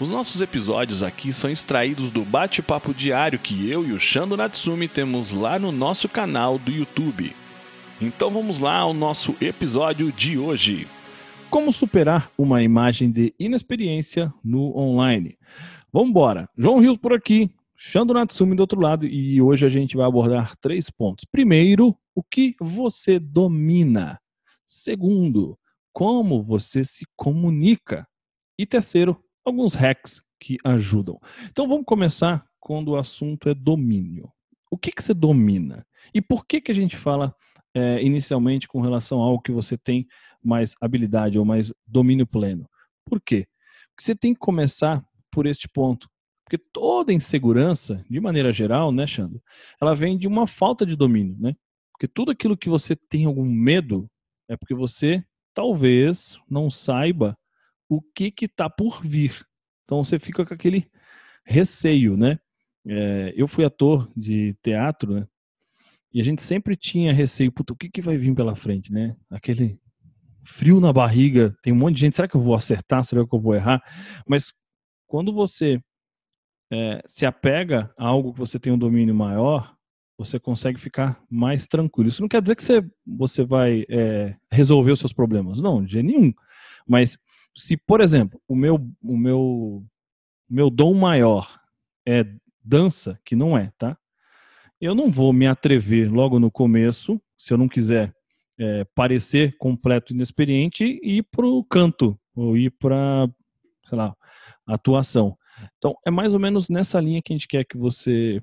Os nossos episódios aqui são extraídos do bate-papo diário que eu e o Shando Natsumi temos lá no nosso canal do YouTube. Então vamos lá ao nosso episódio de hoje. Como superar uma imagem de inexperiência no online? Vamos embora. João Rios por aqui, Shando Natsumi do outro lado e hoje a gente vai abordar três pontos. Primeiro, o que você domina. Segundo, como você se comunica. E terceiro, alguns hacks que ajudam. Então vamos começar quando o assunto é domínio. O que, que você domina? E por que, que a gente fala é, inicialmente com relação ao que você tem mais habilidade ou mais domínio pleno? Por quê? Porque você tem que começar por este ponto. Porque toda insegurança, de maneira geral, né, Xandro, ela vem de uma falta de domínio, né? Porque tudo aquilo que você tem algum medo é porque você talvez não saiba o que que está por vir. Então você fica com aquele receio, né? É, eu fui ator de teatro, né? E a gente sempre tinha receio, puta, o que, que vai vir pela frente, né? Aquele frio na barriga, tem um monte de gente, será que eu vou acertar, será que eu vou errar? Mas quando você é, se apega a algo que você tem um domínio maior, você consegue ficar mais tranquilo. Isso não quer dizer que você, você vai é, resolver os seus problemas, não, de nenhum. Mas se, por exemplo, o meu, o meu, meu dom maior é dança, que não é, tá? Eu não vou me atrever logo no começo, se eu não quiser é, parecer completo inexperiente, ir para o canto, ou ir para, sei lá, atuação. Então, é mais ou menos nessa linha que a gente quer que você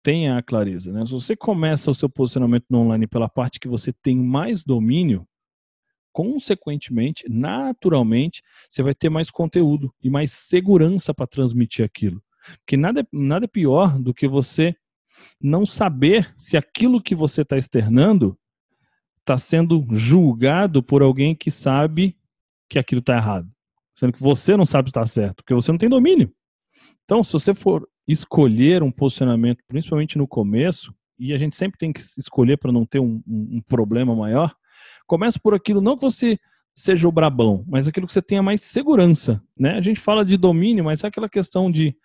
tenha a clareza. Né? Se você começa o seu posicionamento no online pela parte que você tem mais domínio, consequentemente, naturalmente, você vai ter mais conteúdo e mais segurança para transmitir aquilo. Porque nada, é, nada é pior do que você não saber se aquilo que você está externando está sendo julgado por alguém que sabe que aquilo está errado. Sendo que você não sabe se está certo, porque você não tem domínio. Então, se você for escolher um posicionamento, principalmente no começo, e a gente sempre tem que escolher para não ter um, um, um problema maior, Começa por aquilo, não que você seja o brabão, mas aquilo que você tenha mais segurança, né? A gente fala de domínio, mas é aquela questão de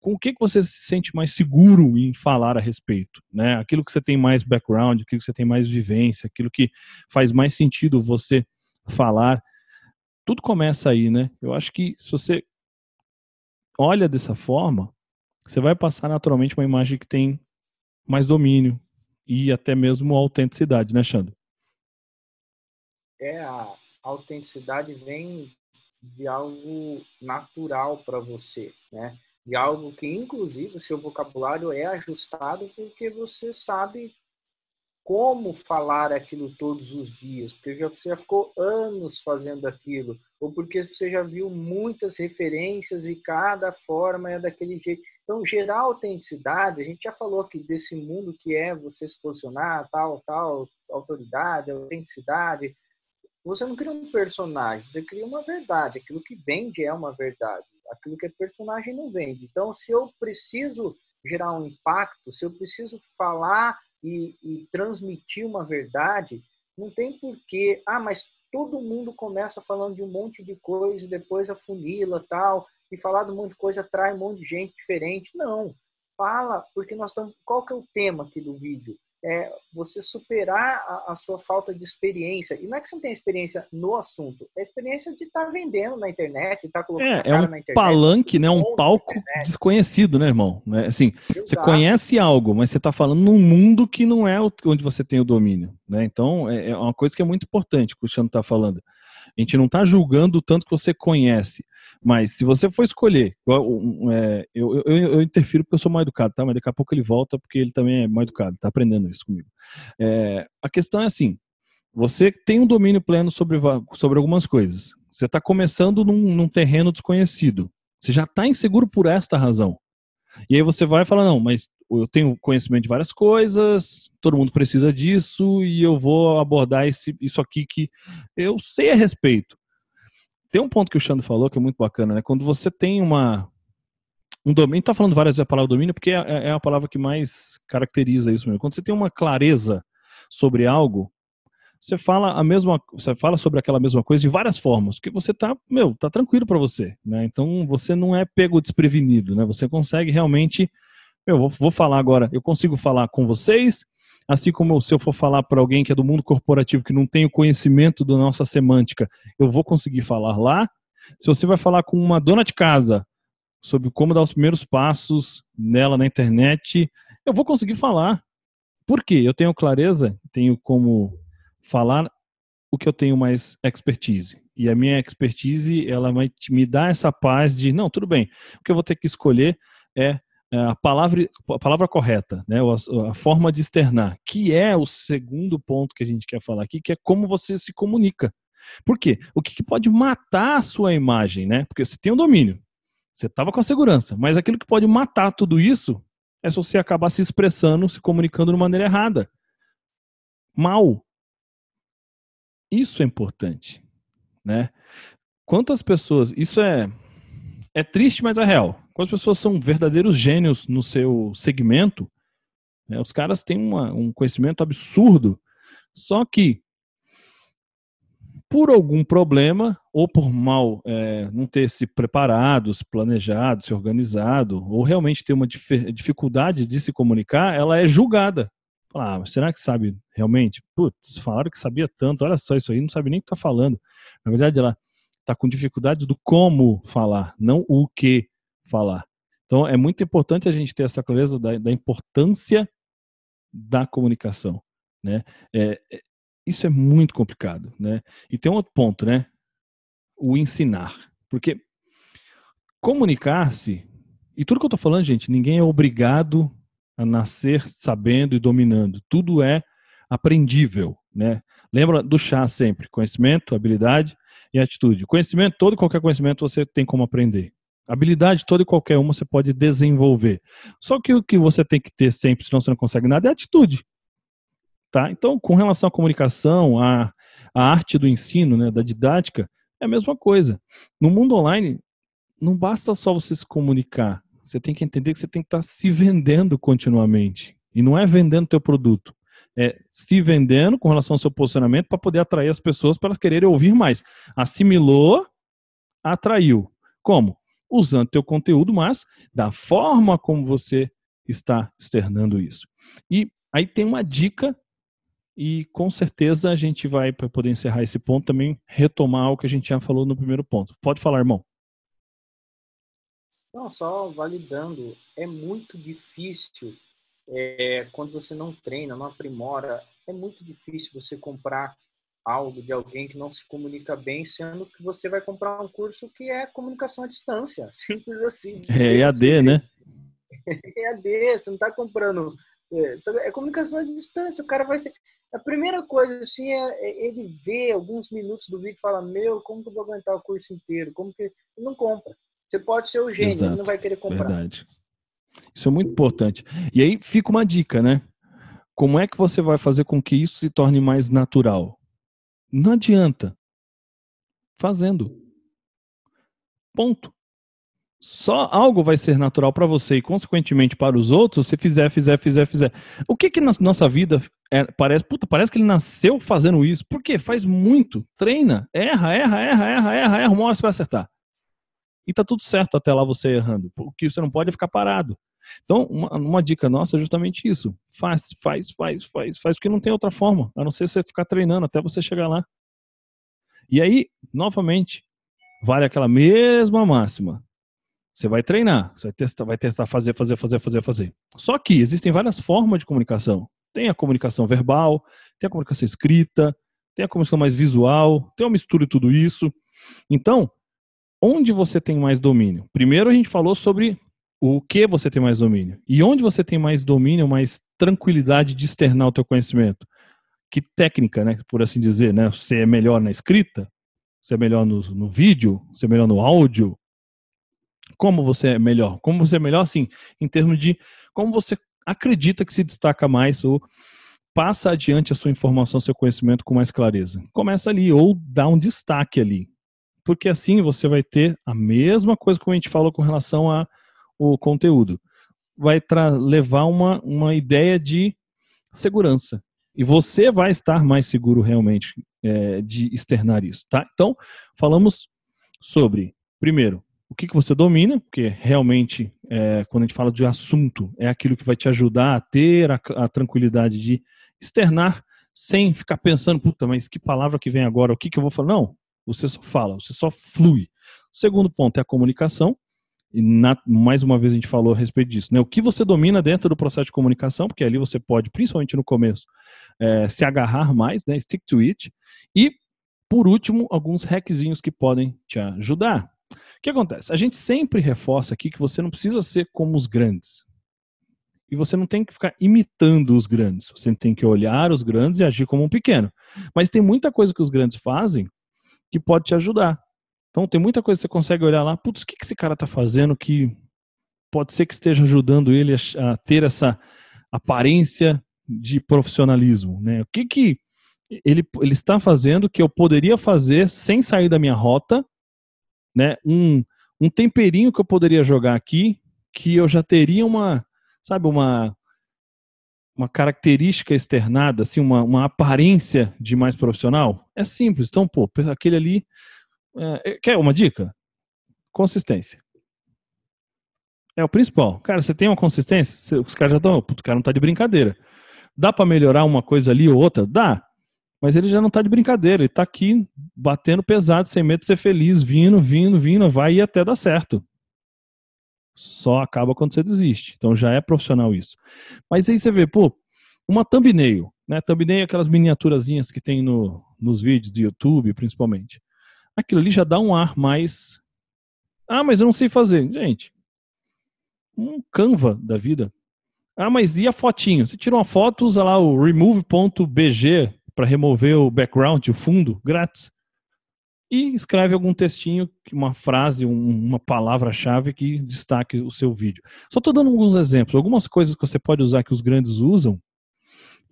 com o que, que você se sente mais seguro em falar a respeito, né? Aquilo que você tem mais background, aquilo que você tem mais vivência, aquilo que faz mais sentido você falar. Tudo começa aí, né? Eu acho que se você olha dessa forma, você vai passar naturalmente uma imagem que tem mais domínio e até mesmo autenticidade, né, Xandro? É a autenticidade vem de algo natural para você, né? De algo que, inclusive, o seu vocabulário é ajustado porque você sabe como falar aquilo todos os dias, porque você já ficou anos fazendo aquilo, ou porque você já viu muitas referências e cada forma é daquele jeito. Então, gerar autenticidade, a gente já falou aqui desse mundo que é você se posicionar, tal, tal, autoridade, autenticidade, você não cria um personagem, você cria uma verdade. Aquilo que vende é uma verdade. Aquilo que é personagem não vende. Então, se eu preciso gerar um impacto, se eu preciso falar e, e transmitir uma verdade, não tem porquê. Ah, mas todo mundo começa falando de um monte de coisa e depois a funila tal, e falar de um monte de coisa atrai um monte de gente diferente. Não. Fala, porque nós estamos. Qual que é o tema aqui do vídeo? É você superar a, a, sua falta de experiência. E não é que você não tem experiência no assunto, é a experiência de estar tá vendendo na internet, de estar tá colocando é, é um na internet. palanque, né? Um palco desconhecido, né, irmão? Né? Assim, Exato. você conhece algo, mas você está falando num mundo que não é onde você tem o domínio, né? Então, é, é uma coisa que é muito importante que o Cristiano está falando. A gente não está julgando o tanto que você conhece. Mas se você for escolher, é, eu, eu, eu, interfiro porque eu sou mal educado, tá? Mas daqui a pouco ele volta porque ele também é mal educado, tá aprendendo isso comigo. É, a questão é assim: você tem um domínio pleno sobre, sobre algumas coisas. Você está começando num, num terreno desconhecido. Você já está inseguro por esta razão. E aí você vai falar, não, mas eu tenho conhecimento de várias coisas, todo mundo precisa disso e eu vou abordar esse, isso aqui que eu sei a respeito. Tem um ponto que o Xandro falou que é muito bacana, né? Quando você tem uma um domínio, está falando várias vezes a palavra domínio porque é, é a palavra que mais caracteriza isso mesmo. Quando você tem uma clareza sobre algo, você fala a mesma, você fala sobre aquela mesma coisa de várias formas, porque você tá, meu, tá tranquilo para você, né? Então você não é pego desprevenido, né? Você consegue realmente, eu vou, vou falar agora, eu consigo falar com vocês, assim como se eu for falar para alguém que é do mundo corporativo que não tem o conhecimento da nossa semântica, eu vou conseguir falar lá. Se você vai falar com uma dona de casa sobre como dar os primeiros passos nela na internet, eu vou conseguir falar. Por quê? Eu tenho clareza, tenho como falar o que eu tenho mais expertise. E a minha expertise, ela vai me dar essa paz de, não, tudo bem, o que eu vou ter que escolher é, é a palavra, a palavra correta, né? a, a forma de externar, que é o segundo ponto que a gente quer falar aqui, que é como você se comunica. Por quê? O que, que pode matar a sua imagem, né? Porque você tem o um domínio, você estava com a segurança, mas aquilo que pode matar tudo isso é se você acabar se expressando, se comunicando de maneira errada. Mal, isso é importante, né? Quantas pessoas, isso é é triste, mas é real. Quantas pessoas são verdadeiros gênios no seu segmento? Né? Os caras têm uma, um conhecimento absurdo, só que por algum problema ou por mal é, não ter se preparado, se planejado, se organizado, ou realmente ter uma dificuldade de se comunicar, ela é julgada. Ah, será que sabe realmente? Putz, falaram que sabia tanto, olha só isso aí, não sabe nem o que está falando. Na verdade, ela está com dificuldade do como falar, não o que falar. Então, é muito importante a gente ter essa clareza da, da importância da comunicação. Né? É, é, isso é muito complicado. Né? E tem um outro ponto, né? o ensinar. Porque comunicar-se, e tudo que eu estou falando, gente, ninguém é obrigado a nascer sabendo e dominando. Tudo é aprendível, né? Lembra do chá sempre, conhecimento, habilidade e atitude. Conhecimento, todo qualquer conhecimento você tem como aprender. Habilidade, toda e qualquer uma você pode desenvolver. Só que o que você tem que ter sempre, senão você não consegue nada, é atitude. Tá? Então, com relação à comunicação, à, à arte do ensino, né, da didática, é a mesma coisa. No mundo online, não basta só você se comunicar, você tem que entender que você tem que estar se vendendo continuamente. E não é vendendo teu produto. É se vendendo com relação ao seu posicionamento para poder atrair as pessoas para elas quererem ouvir mais. Assimilou, atraiu. Como? Usando teu conteúdo, mas da forma como você está externando isso. E aí tem uma dica e com certeza a gente vai, para poder encerrar esse ponto, também retomar o que a gente já falou no primeiro ponto. Pode falar, irmão. Não, só validando, é muito difícil é, quando você não treina, não aprimora, é muito difícil você comprar algo de alguém que não se comunica bem, sendo que você vai comprar um curso que é comunicação à distância, simples assim. É EAD, né? EAD, você não está comprando. É, é, comunicação à distância, o cara vai ser. A primeira coisa, assim, é, é ele ver alguns minutos do vídeo e fala: Meu, como que eu vou aguentar o curso inteiro? Como que. Ele não compra. Você pode ser o gênio, Exato. ele não vai querer comprar. Verdade. Isso é muito importante. E aí fica uma dica, né? Como é que você vai fazer com que isso se torne mais natural? Não adianta. Fazendo. Ponto. Só algo vai ser natural para você e, consequentemente, para os outros, se fizer, fizer, fizer, fizer. O que que na nossa vida é, parece? Puta, parece que ele nasceu fazendo isso. Por quê? Faz muito. Treina. Erra, erra, erra, erra, erra, erra. Uma hora você vai acertar e tá tudo certo até lá você errando. O que você não pode é ficar parado. Então, uma, uma, dica nossa é justamente isso. Faz, faz, faz, faz, faz, porque não tem outra forma, a não ser você ficar treinando até você chegar lá. E aí, novamente, vale aquela mesma máxima. Você vai treinar, você vai testar, vai testar fazer, fazer, fazer, fazer, fazer. Só que existem várias formas de comunicação. Tem a comunicação verbal, tem a comunicação escrita, tem a comunicação mais visual, tem uma mistura de tudo isso. Então, onde você tem mais domínio? Primeiro a gente falou sobre o que você tem mais domínio. E onde você tem mais domínio, mais tranquilidade de externar o teu conhecimento? Que técnica, né, por assim dizer, né? Você é melhor na escrita? Você é melhor no, no vídeo? Você é melhor no áudio? Como você é melhor? Como você é melhor, assim, em termos de como você acredita que se destaca mais ou passa adiante a sua informação, seu conhecimento com mais clareza. Começa ali ou dá um destaque ali. Porque assim você vai ter a mesma coisa que a gente falou com relação ao conteúdo. Vai levar uma, uma ideia de segurança. E você vai estar mais seguro realmente é, de externar isso, tá? Então, falamos sobre, primeiro, o que, que você domina, porque realmente, é, quando a gente fala de assunto, é aquilo que vai te ajudar a ter a, a tranquilidade de externar sem ficar pensando, puta, mas que palavra que vem agora, o que, que eu vou falar? Não, você só fala, você só flui. O segundo ponto é a comunicação, e na, mais uma vez a gente falou a respeito disso, né? O que você domina dentro do processo de comunicação, porque ali você pode, principalmente no começo, é, se agarrar mais, né? Stick to it. E, por último, alguns hackzinhos que podem te ajudar. O que acontece? A gente sempre reforça aqui que você não precisa ser como os grandes. E você não tem que ficar imitando os grandes. Você tem que olhar os grandes e agir como um pequeno. Mas tem muita coisa que os grandes fazem que pode te ajudar. Então tem muita coisa que você consegue olhar lá, putz, o que, esse cara está fazendo que pode ser que esteja ajudando ele a, a, ter essa aparência de profissionalismo, né? O que que ele, ele está fazendo que eu poderia fazer sem sair da minha rota, né? Um, um temperinho que eu poderia jogar aqui, que eu já teria uma, sabe, uma uma característica externada, assim, uma, uma aparência de mais profissional? É simples. Então, pô, aquele ali é, é, quer uma dica? Consistência. É o principal. Cara, você tem uma consistência? Os caras já estão. O cara não tá de brincadeira. Dá para melhorar uma coisa ali ou outra? Dá. Mas ele já não tá de brincadeira. Ele tá aqui batendo pesado, sem medo de ser feliz, vindo, vindo, vindo, vai e até dar certo. Só acaba quando você desiste. Então já é profissional isso. Mas aí você vê, pô, uma thumbnail, né? Thumbnail é aquelas miniaturazinhas que tem no, nos vídeos do YouTube, principalmente aquilo ali já dá um ar mais. Ah, mas eu não sei fazer. Gente, um Canva da vida. Ah, mas e a fotinho? Você tira uma foto, usa lá o remove.bg para remover o background, o fundo, grátis. E escreve algum textinho, uma frase, uma palavra-chave que destaque o seu vídeo. Só estou dando alguns exemplos, algumas coisas que você pode usar que os grandes usam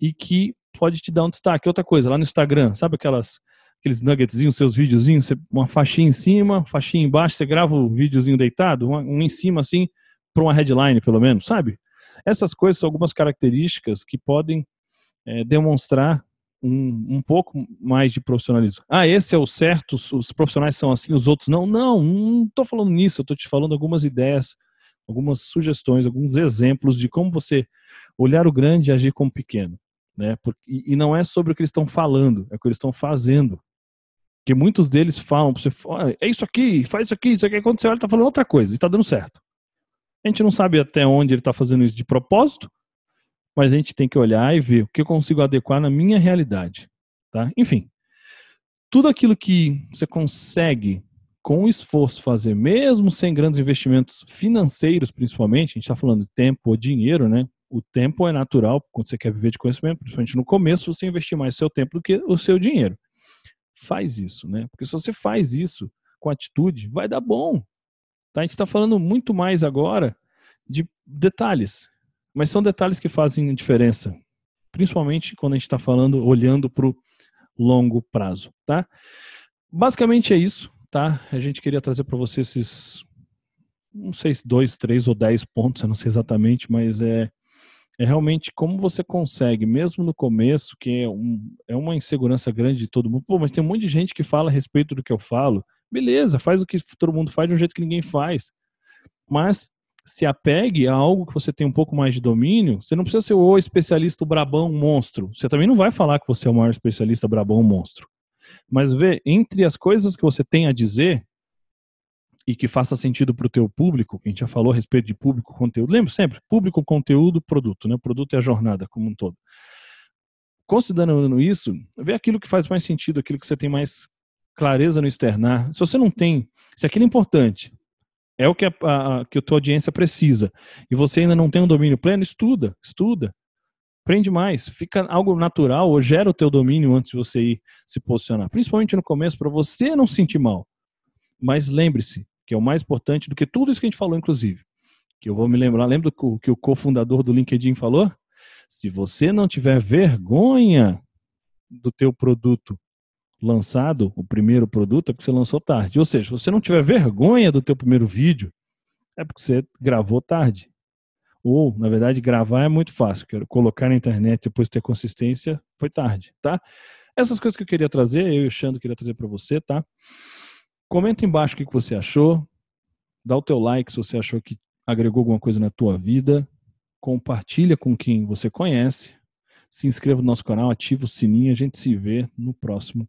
e que pode te dar um destaque. Outra coisa, lá no Instagram, sabe aquelas aqueles nuggetzinhos, seus videozinhos, uma faixinha em cima, faixinha embaixo, você grava o videozinho deitado, um em cima assim, para uma headline pelo menos, sabe? Essas coisas são algumas características que podem é, demonstrar um, um pouco mais de profissionalismo. Ah, esse é o certo, os profissionais são assim, os outros não. Não, não estou falando nisso, eu estou te falando algumas ideias, algumas sugestões, alguns exemplos de como você olhar o grande e agir como pequeno. Né? e, não é sobre o que eles estão falando, é o que eles estão fazendo. Porque muitos deles falam para você, é isso aqui, faz isso aqui, isso aqui. Quando você olha, ele está falando outra coisa e está dando certo. A gente não sabe até onde ele está fazendo isso de propósito, mas a gente tem que olhar e ver o que eu consigo adequar na minha realidade. Tá? Enfim, tudo aquilo que você consegue com esforço fazer, mesmo sem grandes investimentos financeiros, principalmente, a gente está falando de tempo ou dinheiro, né? O tempo é natural quando você quer viver de conhecimento, principalmente no começo, você investir mais seu tempo do que o seu dinheiro faz isso, né? Porque se você faz isso com atitude, vai dar bom. Tá? A gente está falando muito mais agora de detalhes, mas são detalhes que fazem diferença, principalmente quando a gente está falando, olhando para o longo prazo, tá? Basicamente é isso, tá? A gente queria trazer para você esses, não sei se dois, três ou dez pontos, eu não sei exatamente, mas é é realmente como você consegue, mesmo no começo, que é, um, é uma insegurança grande de todo mundo. Pô, mas tem um monte de gente que fala a respeito do que eu falo. Beleza, faz o que todo mundo faz de um jeito que ninguém faz. Mas se apegue a algo que você tem um pouco mais de domínio. Você não precisa ser o especialista o brabão monstro. Você também não vai falar que você é o maior especialista brabão monstro. Mas vê, entre as coisas que você tem a dizer, e que faça sentido para o teu público, a gente já falou a respeito de público, conteúdo. Lembra sempre, público, conteúdo, produto, né? O produto é a jornada como um todo. Considerando isso, vê aquilo que faz mais sentido, aquilo que você tem mais clareza no externar. Se você não tem, se aquilo é importante, é o que a, a, que a tua audiência precisa, e você ainda não tem um domínio pleno, estuda, estuda. Aprende mais, fica algo natural ou gera o teu domínio antes de você ir se posicionar. Principalmente no começo, para você não se sentir mal. Mas lembre-se, que é o mais importante do que tudo isso que a gente falou, inclusive. Que eu vou me lembrar, lembra do que o cofundador do LinkedIn falou? Se você não tiver vergonha do teu produto lançado, o primeiro produto, é porque você lançou tarde. Ou seja, se você não tiver vergonha do teu primeiro vídeo, é porque você gravou tarde. Ou, na verdade, gravar é muito fácil. Quero colocar na internet depois ter consistência, foi tarde, tá? Essas coisas que eu queria trazer, eu e o Xando queria trazer para você, tá? Comenta embaixo o que você achou. Dá o teu like se você achou que agregou alguma coisa na tua vida. Compartilha com quem você conhece. Se inscreva no nosso canal, ativa o sininho. A gente se vê no próximo